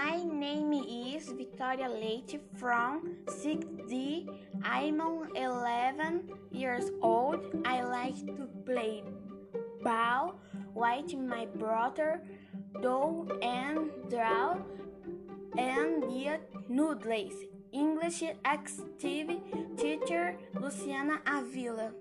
My name is Victoria Leite from 6D. I'm 11 years old. I like to play ball with my brother, do and draw, and eat noodles. English active teacher Luciana Avila.